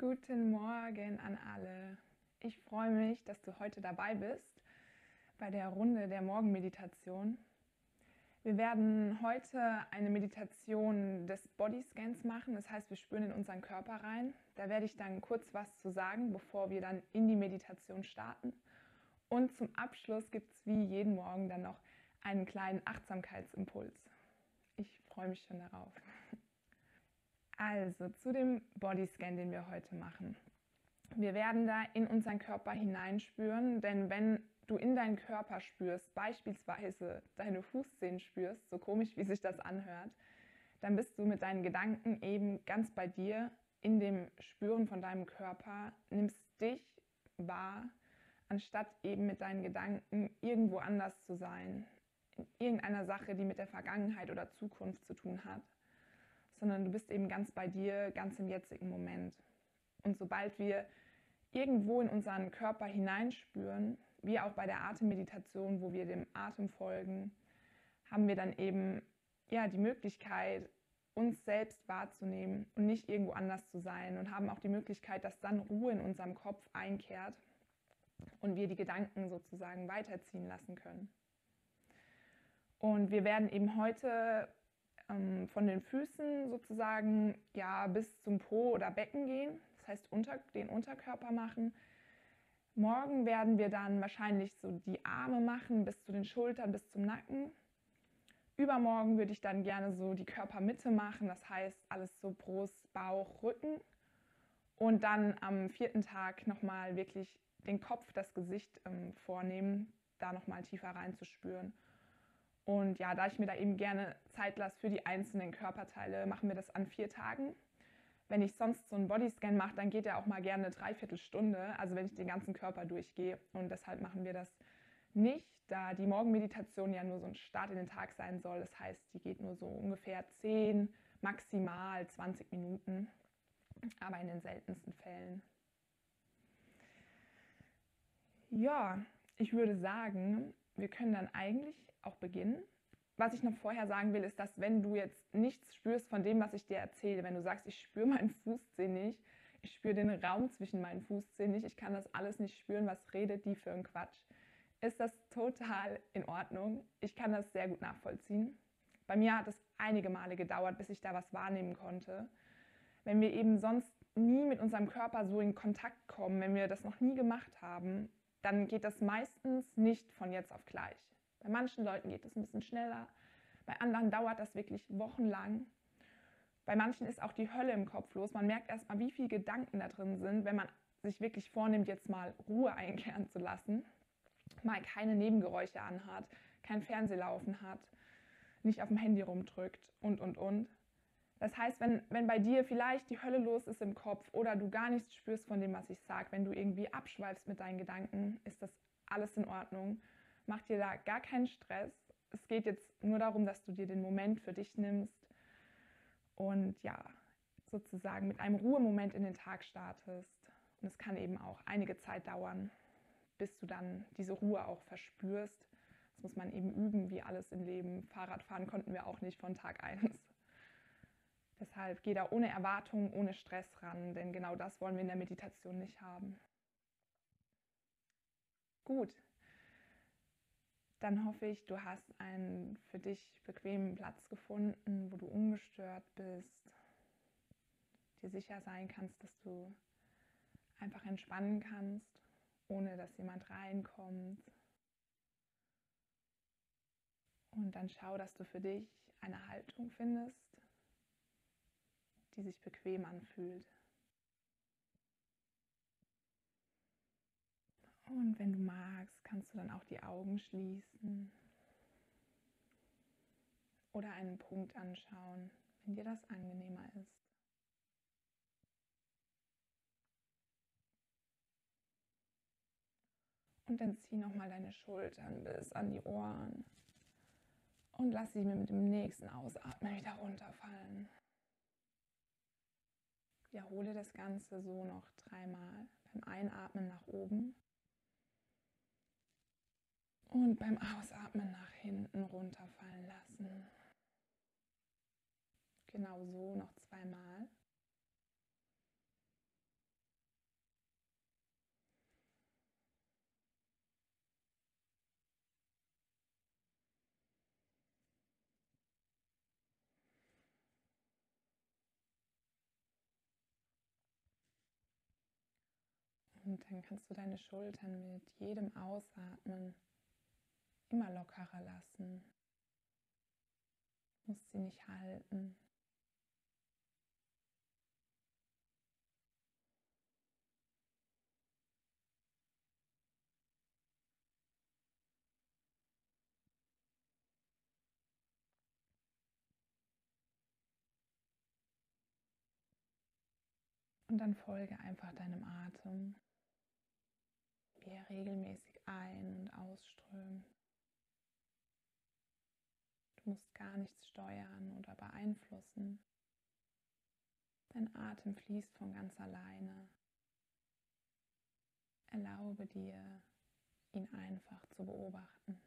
Guten Morgen an alle. Ich freue mich, dass du heute dabei bist bei der Runde der Morgenmeditation. Wir werden heute eine Meditation des Bodyscans machen. Das heißt, wir spüren in unseren Körper rein. Da werde ich dann kurz was zu sagen, bevor wir dann in die Meditation starten. Und zum Abschluss gibt es wie jeden Morgen dann noch einen kleinen Achtsamkeitsimpuls. Ich freue mich schon darauf. Also zu dem Bodyscan, den wir heute machen. Wir werden da in unseren Körper hineinspüren, denn wenn du in deinen Körper spürst, beispielsweise deine Fußzehen spürst, so komisch wie sich das anhört, dann bist du mit deinen Gedanken eben ganz bei dir. In dem Spüren von deinem Körper, nimmst dich wahr, anstatt eben mit deinen Gedanken irgendwo anders zu sein, in irgendeiner Sache, die mit der Vergangenheit oder Zukunft zu tun hat sondern du bist eben ganz bei dir, ganz im jetzigen Moment. Und sobald wir irgendwo in unseren Körper hineinspüren, wie auch bei der Atemmeditation, wo wir dem Atem folgen, haben wir dann eben ja die Möglichkeit, uns selbst wahrzunehmen und nicht irgendwo anders zu sein und haben auch die Möglichkeit, dass dann Ruhe in unserem Kopf einkehrt und wir die Gedanken sozusagen weiterziehen lassen können. Und wir werden eben heute ähm, von den Füßen sozusagen ja bis zum Po oder Becken gehen, das heißt unter, den Unterkörper machen. Morgen werden wir dann wahrscheinlich so die Arme machen bis zu den Schultern, bis zum Nacken. Übermorgen würde ich dann gerne so die Körpermitte machen, das heißt alles so Brust, Bauch, Rücken. Und dann am vierten Tag nochmal wirklich den Kopf, das Gesicht ähm, vornehmen, da nochmal tiefer reinzuspüren. Und ja, da ich mir da eben gerne Zeit lasse für die einzelnen Körperteile, machen wir das an vier Tagen. Wenn ich sonst so einen Bodyscan mache, dann geht er auch mal gerne eine Dreiviertelstunde, also wenn ich den ganzen Körper durchgehe. Und deshalb machen wir das nicht, da die Morgenmeditation ja nur so ein Start in den Tag sein soll. Das heißt, die geht nur so ungefähr 10, maximal 20 Minuten, aber in den seltensten Fällen. Ja, ich würde sagen, wir können dann eigentlich auch beginnen. Was ich noch vorher sagen will, ist, dass wenn du jetzt nichts spürst von dem, was ich dir erzähle, wenn du sagst, ich spüre meinen Fußzehen nicht, ich spüre den Raum zwischen meinen Fußzehen nicht, ich kann das alles nicht spüren, was redet die für ein Quatsch, ist das total in Ordnung. Ich kann das sehr gut nachvollziehen. Bei mir hat es einige Male gedauert, bis ich da was wahrnehmen konnte. Wenn wir eben sonst nie mit unserem Körper so in Kontakt kommen, wenn wir das noch nie gemacht haben, dann geht das meistens nicht von jetzt auf gleich. Bei manchen Leuten geht es ein bisschen schneller, bei anderen dauert das wirklich wochenlang. Bei manchen ist auch die Hölle im Kopf los. Man merkt erstmal, wie viele Gedanken da drin sind, wenn man sich wirklich vornimmt, jetzt mal Ruhe einkehren zu lassen, mal keine Nebengeräusche anhat, kein Fernsehlaufen hat, nicht auf dem Handy rumdrückt und, und, und. Das heißt, wenn, wenn bei dir vielleicht die Hölle los ist im Kopf oder du gar nichts spürst von dem, was ich sage, wenn du irgendwie abschweifst mit deinen Gedanken, ist das alles in Ordnung. Mach dir da gar keinen Stress. Es geht jetzt nur darum, dass du dir den Moment für dich nimmst und ja, sozusagen mit einem Ruhemoment in den Tag startest. Und es kann eben auch einige Zeit dauern, bis du dann diese Ruhe auch verspürst. Das muss man eben üben, wie alles im Leben. Fahrradfahren konnten wir auch nicht von Tag 1. Deshalb geh da ohne Erwartung, ohne Stress ran, denn genau das wollen wir in der Meditation nicht haben. Gut, dann hoffe ich, du hast einen für dich bequemen Platz gefunden, wo du ungestört bist, dir sicher sein kannst, dass du einfach entspannen kannst, ohne dass jemand reinkommt. Und dann schau, dass du für dich eine Haltung findest, die sich bequem anfühlt. Und wenn du magst, kannst du dann auch die Augen schließen oder einen Punkt anschauen, wenn dir das angenehmer ist. Und dann zieh nochmal deine Schultern bis an die Ohren und lass sie mit dem nächsten Ausatmen wieder runterfallen. Wiederhole das Ganze so noch dreimal. Beim Einatmen nach oben und beim Ausatmen nach hinten runterfallen lassen. Genau so noch zweimal. Und dann kannst du deine Schultern mit jedem Ausatmen immer lockerer lassen. Du musst sie nicht halten. Und dann folge einfach deinem Atem, wie er regelmäßig ein- und ausströmt. Du musst gar nichts steuern oder beeinflussen. Dein Atem fließt von ganz alleine. Erlaube dir, ihn einfach zu beobachten.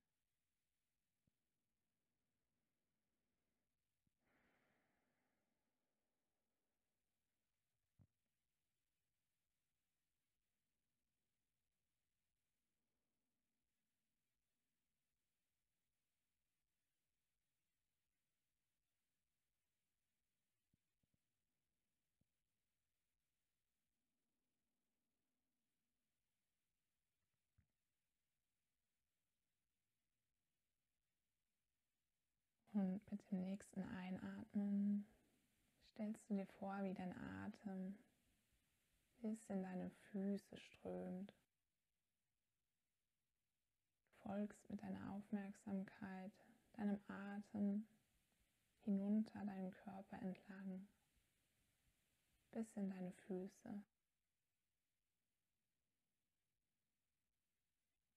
Und mit dem nächsten Einatmen stellst du dir vor, wie dein Atem bis in deine Füße strömt. Du folgst mit deiner Aufmerksamkeit deinem Atem hinunter deinen Körper entlang bis in deine Füße.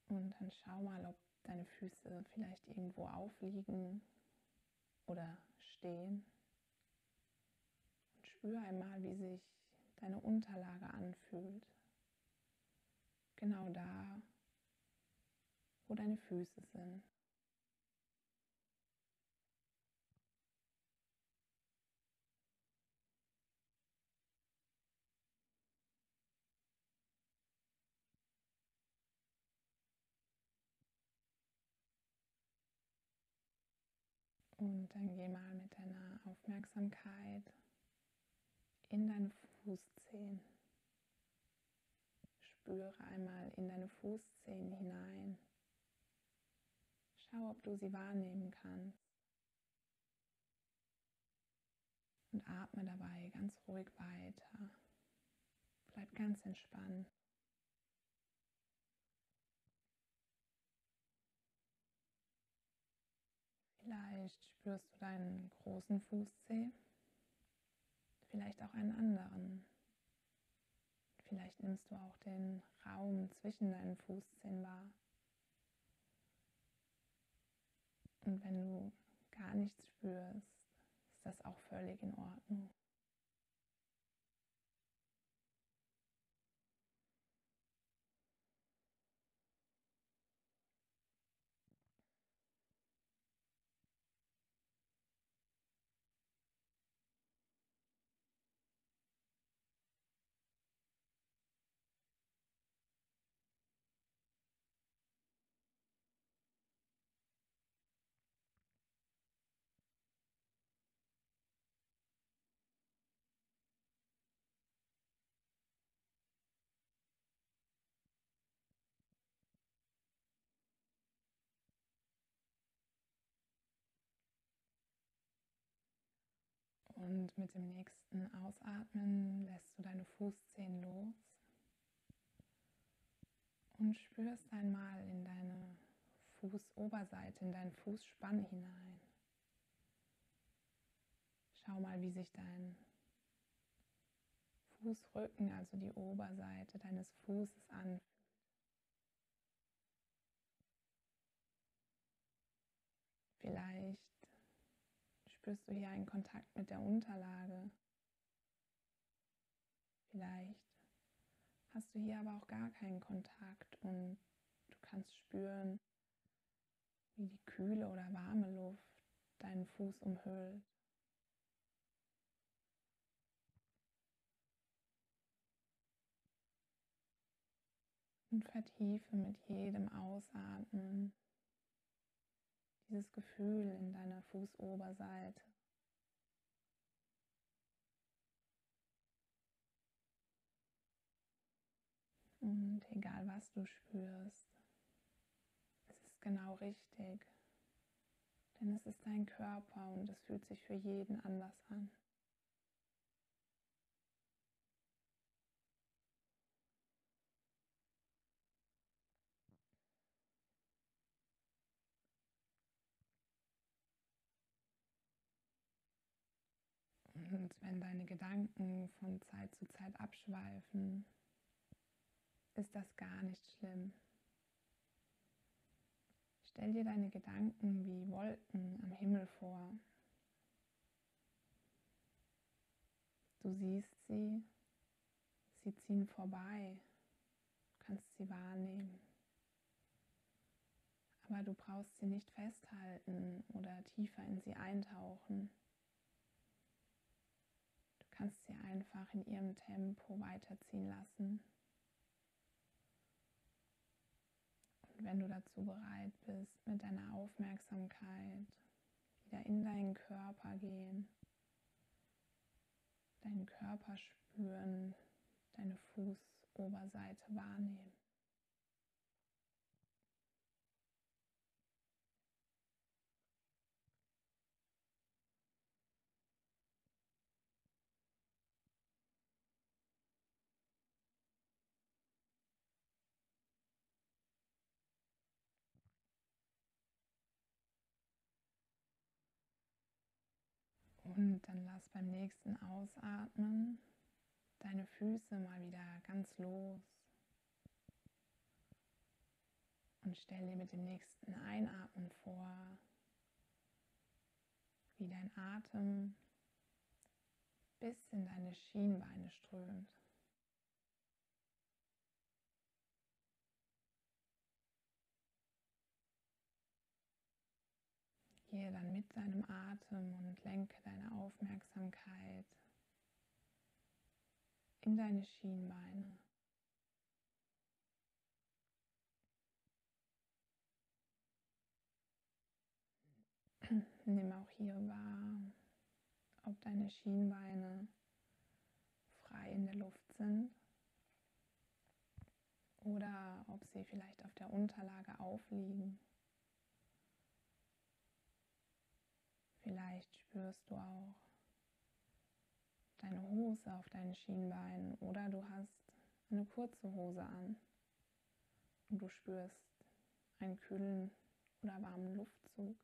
Und dann schau mal, ob deine Füße vielleicht irgendwo aufliegen oder stehen. Und spür einmal, wie sich deine Unterlage anfühlt. Genau da, wo deine Füße sind. Und dann geh mal mit deiner Aufmerksamkeit in deine Fußzehen. Spüre einmal in deine Fußzehen hinein. Schau, ob du sie wahrnehmen kannst. Und atme dabei ganz ruhig weiter. Bleib ganz entspannt. Vielleicht spürst du deinen großen Fußzeh, vielleicht auch einen anderen. Vielleicht nimmst du auch den Raum zwischen deinen Fußzehen wahr. Und wenn du gar nichts spürst, ist das auch völlig in Ordnung. Und mit dem nächsten Ausatmen lässt du deine Fußzehen los und spürst einmal in deine Fußoberseite, in deinen Fußspann hinein. Schau mal, wie sich dein Fußrücken, also die Oberseite deines Fußes anfühlt. Vielleicht spürst du hier einen Kontakt mit der Unterlage. Vielleicht hast du hier aber auch gar keinen Kontakt und du kannst spüren, wie die kühle oder warme Luft deinen Fuß umhüllt. Und vertiefe mit jedem Ausatmen dieses Gefühl in deiner Fußoberseite. Und egal was du spürst, es ist genau richtig. Denn es ist dein Körper und es fühlt sich für jeden anders an. Und wenn deine Gedanken von Zeit zu Zeit abschweifen, ist das gar nicht schlimm. Stell dir deine Gedanken wie Wolken am Himmel vor. Du siehst sie, sie ziehen vorbei, du kannst sie wahrnehmen. Aber du brauchst sie nicht festhalten oder tiefer in sie eintauchen. Kannst sie einfach in ihrem Tempo weiterziehen lassen. Und wenn du dazu bereit bist, mit deiner Aufmerksamkeit wieder in deinen Körper gehen, deinen Körper spüren, deine Fußoberseite wahrnehmen. Und dann lass beim nächsten Ausatmen deine Füße mal wieder ganz los. Und stell dir mit dem nächsten Einatmen vor, wie dein Atem bis in deine Schienbeine strömt. Gehe dann mit deinem Atem und lenke deine Aufmerksamkeit in deine Schienbeine. Nimm auch hier wahr, ob deine Schienbeine frei in der Luft sind oder ob sie vielleicht auf der Unterlage aufliegen. Vielleicht spürst du auch deine Hose auf deinen Schienbeinen oder du hast eine kurze Hose an und du spürst einen kühlen oder warmen Luftzug.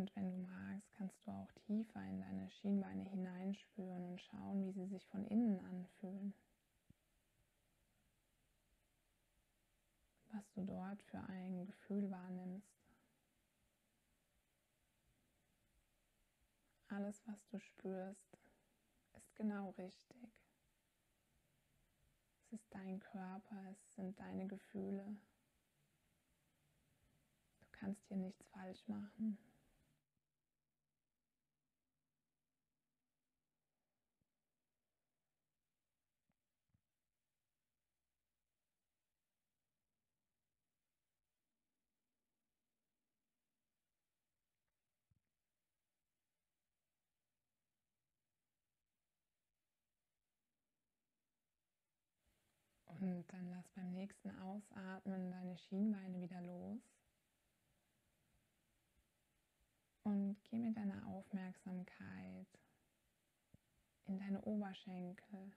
Und wenn du magst, kannst du auch tiefer in deine Schienbeine hineinspüren und schauen, wie sie sich von innen anfühlen. Was du dort für ein Gefühl wahrnimmst. Alles, was du spürst, ist genau richtig. Es ist dein Körper, es sind deine Gefühle. Du kannst hier nichts falsch machen. Und dann lass beim nächsten Ausatmen deine Schienbeine wieder los. Und geh mit deiner Aufmerksamkeit in deine Oberschenkel.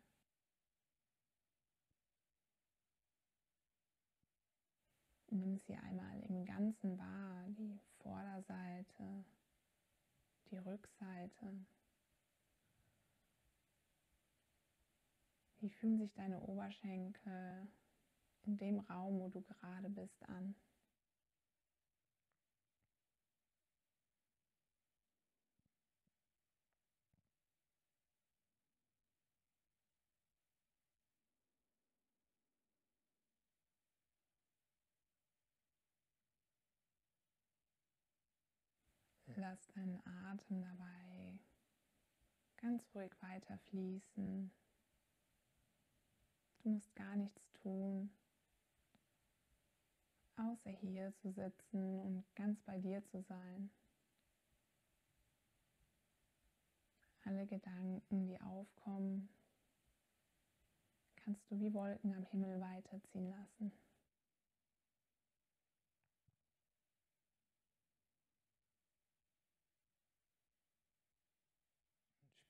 Nimm sie einmal im Ganzen wahr, die Vorderseite, die Rückseite. Wie fühlen sich deine Oberschenkel in dem Raum, wo du gerade bist, an? Lass deinen Atem dabei ganz ruhig weiter fließen. Du musst gar nichts tun, außer hier zu sitzen und ganz bei dir zu sein. Alle Gedanken, die aufkommen, kannst du wie Wolken am Himmel weiterziehen lassen.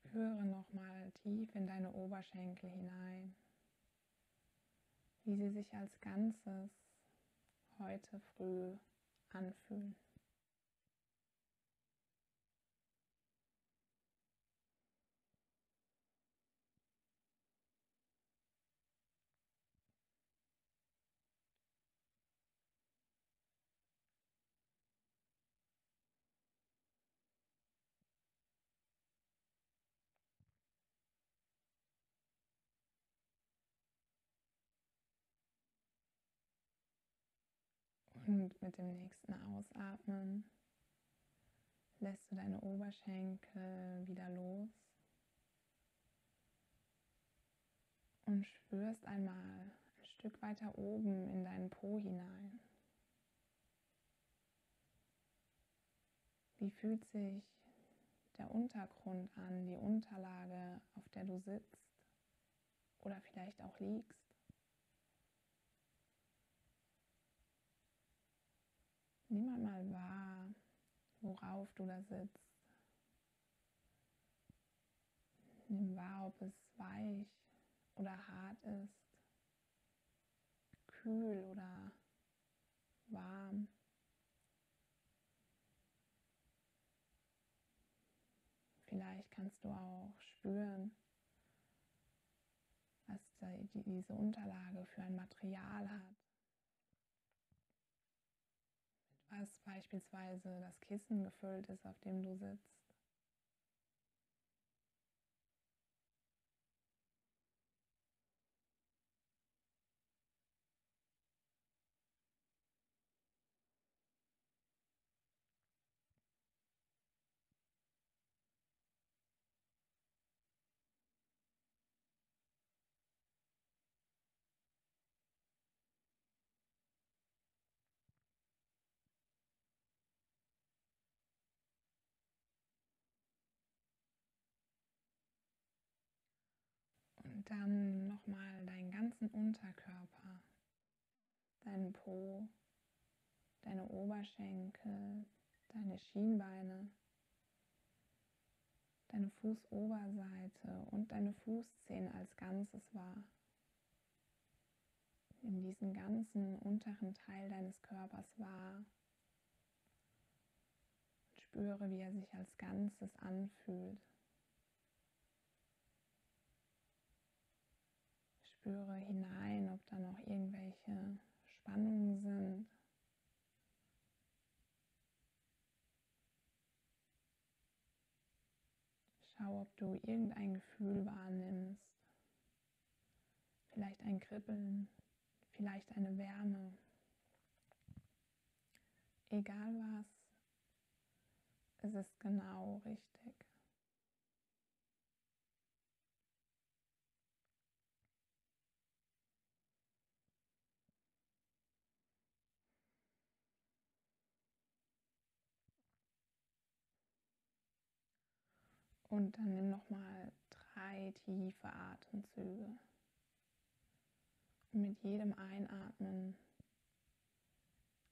Spüre nochmal tief in deine Oberschenkel hinein, wie sie sich als Ganzes heute früh anfühlen. Und mit dem nächsten Ausatmen lässt du deine Oberschenkel wieder los und spürst einmal ein Stück weiter oben in deinen Po hinein. Wie fühlt sich der Untergrund an, die Unterlage, auf der du sitzt oder vielleicht auch liegst? Nimm einmal wahr, worauf du da sitzt. Nimm wahr, ob es weich oder hart ist, kühl oder warm. Vielleicht kannst du auch spüren, was diese Unterlage für ein Material hat. Beispielsweise das Kissen gefüllt ist, auf dem du sitzt. Dann nochmal deinen ganzen Unterkörper, deinen Po, deine Oberschenkel, deine Schienbeine, deine Fußoberseite und deine Fußzehen als Ganzes wahr. Nimm diesen ganzen unteren Teil deines Körpers wahr. Und spüre, wie er sich als Ganzes anfühlt. Spüre hinein, ob da noch irgendwelche Spannungen sind. Schau, ob du irgendein Gefühl wahrnimmst. Vielleicht ein Kribbeln, vielleicht eine Wärme. Egal was, es ist genau richtig. Und dann nimm noch mal drei tiefe Atemzüge. Und mit jedem Einatmen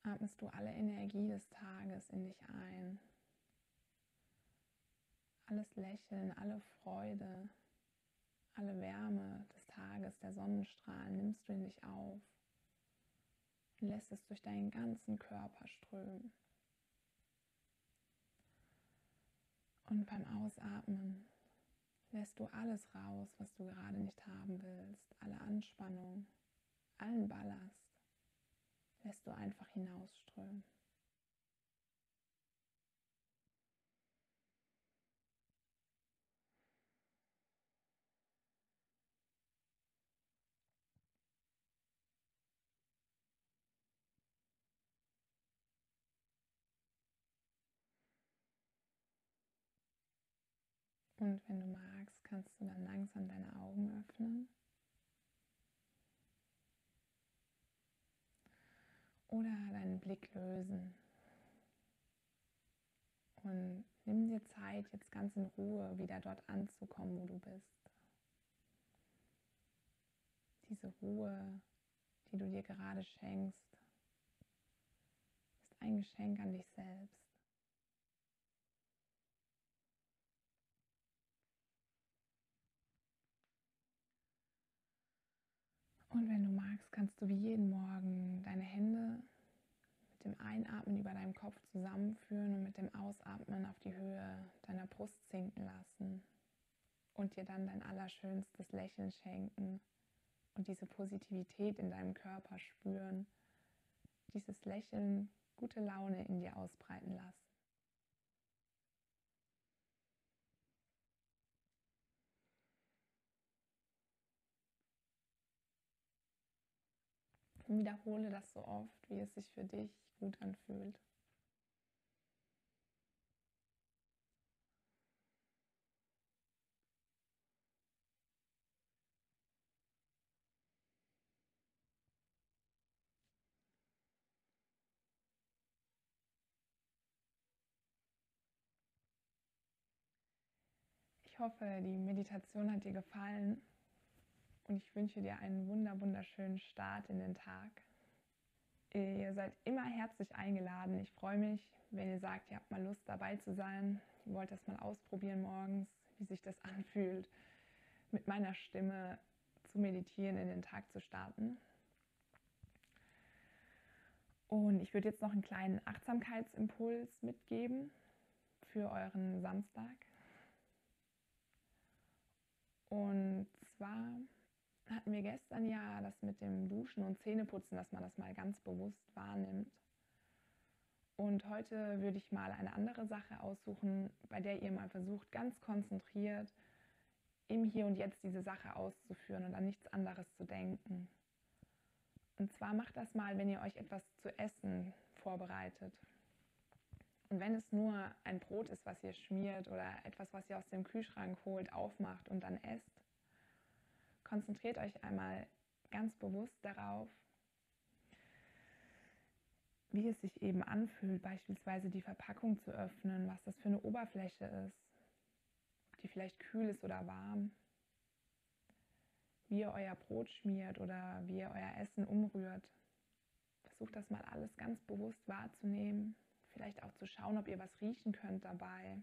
atmest du alle Energie des Tages in dich ein. Alles Lächeln, alle Freude, alle Wärme des Tages, der Sonnenstrahlen nimmst du in dich auf und lässt es durch deinen ganzen Körper strömen. Und beim Ausatmen lässt du alles raus, was du gerade nicht haben willst. Alle Anspannung, allen Ballast lässt du einfach hinausströmen. Und wenn du magst, kannst du dann langsam deine Augen öffnen. Oder deinen Blick lösen. Und nimm dir Zeit, jetzt ganz in Ruhe wieder dort anzukommen, wo du bist. Diese Ruhe, die du dir gerade schenkst, ist ein Geschenk an dich selbst. Und wenn du magst, kannst du wie jeden Morgen deine Hände mit dem Einatmen über deinem Kopf zusammenführen und mit dem Ausatmen auf die Höhe deiner Brust sinken lassen und dir dann dein allerschönstes Lächeln schenken und diese Positivität in deinem Körper spüren, dieses Lächeln gute Laune in dir ausbreiten lassen. Wiederhole das so oft, wie es sich für dich gut anfühlt. Ich hoffe, die Meditation hat dir gefallen und ich wünsche dir einen wunder wunderschönen Start in den Tag. Ihr seid immer herzlich eingeladen. Ich freue mich, wenn ihr sagt, ihr habt mal Lust dabei zu sein. Ihr wollt das mal ausprobieren morgens, wie sich das anfühlt, mit meiner Stimme zu meditieren, in den Tag zu starten. Und ich würde jetzt noch einen kleinen Achtsamkeitsimpuls mitgeben für euren Samstag. Und zwar hatten wir gestern ja das mit dem Duschen und Zähneputzen, dass man das mal ganz bewusst wahrnimmt. Und heute würde ich mal eine andere Sache aussuchen, bei der ihr mal versucht, ganz konzentriert im Hier und Jetzt diese Sache auszuführen und an nichts anderes zu denken. Und zwar macht das mal, wenn ihr euch etwas zu essen vorbereitet. Und wenn es nur ein Brot ist, was ihr schmiert oder etwas, was ihr aus dem Kühlschrank holt, aufmacht und dann esst, konzentriert euch einmal ganz bewusst darauf, wie es sich eben anfühlt, beispielsweise die Verpackung zu öffnen, was das für eine Oberfläche ist, die vielleicht kühl ist oder warm, wie ihr euer Brot schmiert oder wie ihr euer Essen umrührt. Versucht das mal alles ganz bewusst wahrzunehmen Vielleicht auch zu schauen, ob ihr was riechen könnt dabei,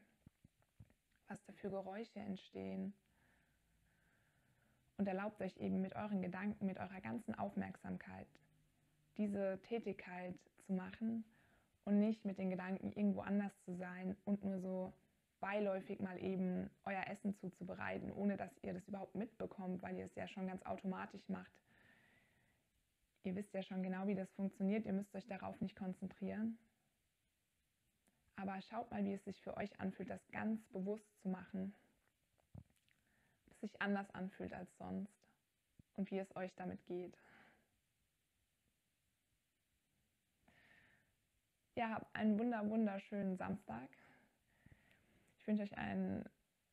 was da für Geräusche entstehen. Und erlaubt euch eben mit euren Gedanken, mit eurer ganzen Aufmerksamkeit diese Tätigkeit zu machen und nicht mit den Gedanken irgendwo anders zu sein und nur so beiläufig mal eben euer Essen zuzubereiten, ohne dass ihr das überhaupt mitbekommt, weil ihr es ja schon ganz automatisch macht. Ihr wisst ja schon genau, wie das funktioniert, ihr müsst euch darauf nicht konzentrieren. Aber schaut mal, wie es sich für euch anfühlt, das ganz bewusst zu machen. Sich anders anfühlt als sonst und wie es euch damit geht. Ja, habt einen wunder wunderschönen Samstag. Ich wünsche euch einen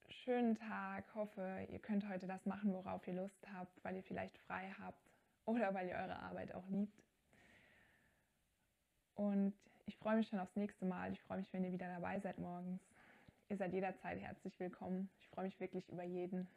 schönen Tag. Hoffe, ihr könnt heute das machen, worauf ihr Lust habt, weil ihr vielleicht frei habt oder weil ihr eure Arbeit auch liebt. Und ich freue mich schon aufs nächste Mal. Ich freue mich, wenn ihr wieder dabei seid morgens. Ihr seid jederzeit herzlich willkommen. Ich freue mich wirklich über jeden.